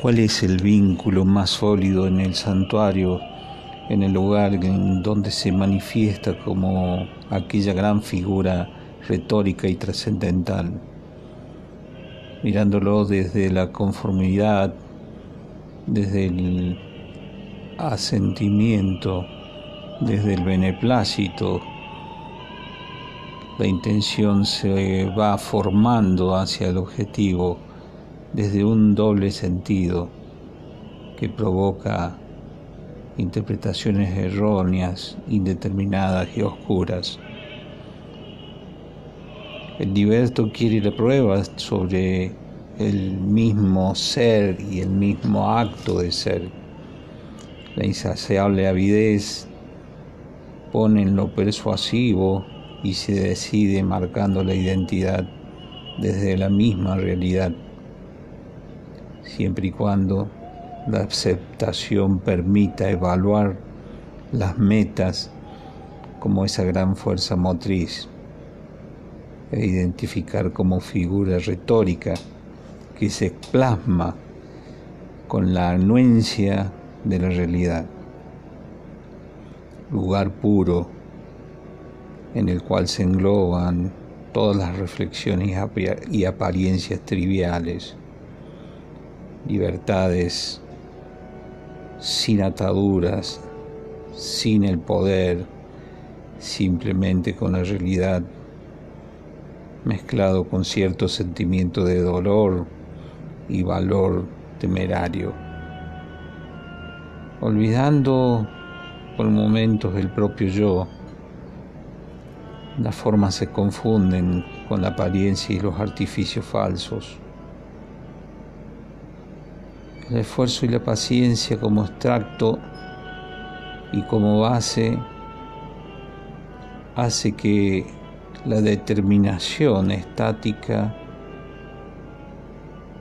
¿Cuál es el vínculo más sólido en el santuario, en el lugar en donde se manifiesta como aquella gran figura retórica y trascendental? Mirándolo desde la conformidad, desde el asentimiento, desde el beneplácito, la intención se va formando hacia el objetivo desde un doble sentido que provoca interpretaciones erróneas, indeterminadas y oscuras. El liberto quiere la prueba sobre el mismo ser y el mismo acto de ser. La insaciable avidez pone en lo persuasivo y se decide marcando la identidad desde la misma realidad, siempre y cuando la aceptación permita evaluar las metas como esa gran fuerza motriz e identificar como figura retórica que se plasma con la anuencia de la realidad. Lugar puro en el cual se engloban todas las reflexiones y apariencias triviales, libertades sin ataduras, sin el poder, simplemente con la realidad, mezclado con cierto sentimiento de dolor y valor temerario, olvidando por momentos el propio yo, las formas se confunden con la apariencia y los artificios falsos. El esfuerzo y la paciencia como extracto y como base hace que la determinación estática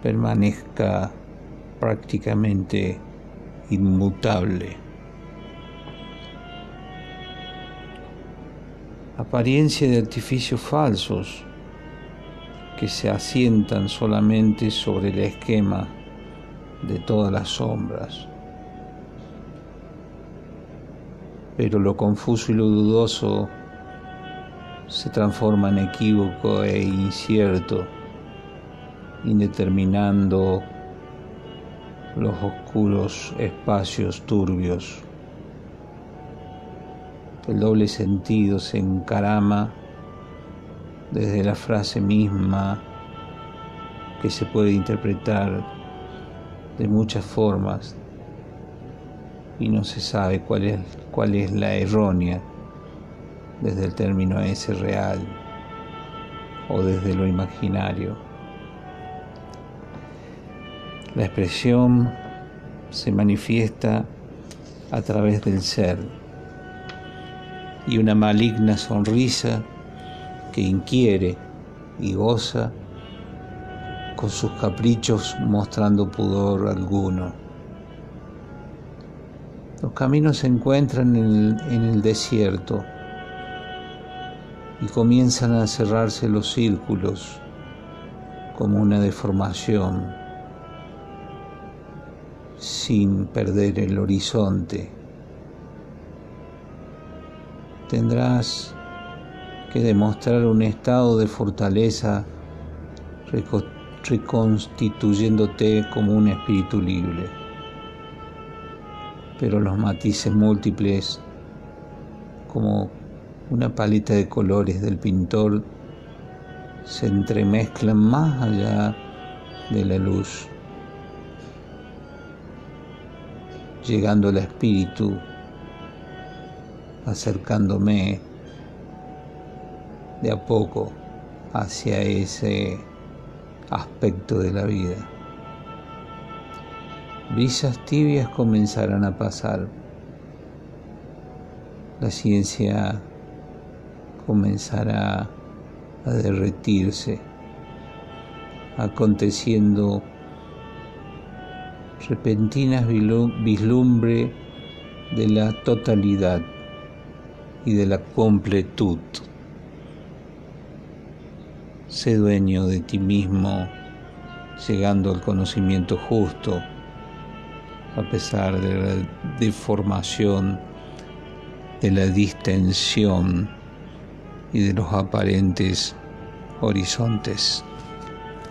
permanezca prácticamente inmutable. apariencia de artificios falsos que se asientan solamente sobre el esquema de todas las sombras. Pero lo confuso y lo dudoso se transforma en equívoco e incierto, indeterminando los oscuros espacios turbios el doble sentido se encarama desde la frase misma que se puede interpretar de muchas formas y no se sabe cuál es, cuál es la errónea desde el término ese real o desde lo imaginario. La expresión se manifiesta a través del ser y una maligna sonrisa que inquiere y goza con sus caprichos mostrando pudor alguno. Los caminos se encuentran en el, desierto y comienzan a cerrarse los círculos como una deformación sin perder el horizonte tendrás que demostrar un estado de fortaleza reconstituyéndote como un espíritu libre. Pero los matices múltiples, como una paleta de colores del pintor, se entremezclan más allá de la luz, llegando al espíritu acercándome de a poco hacia ese aspecto de la vida. Brisas tibias comenzarán a pasar. La ciencia comenzará a derretirse, aconteciendo repentinas vislumbre de la totalidad y de la completud. Sé dueño de ti mismo, llegando al conocimiento justo a pesar de la deformación, de la distensión y de los aparentes horizontes.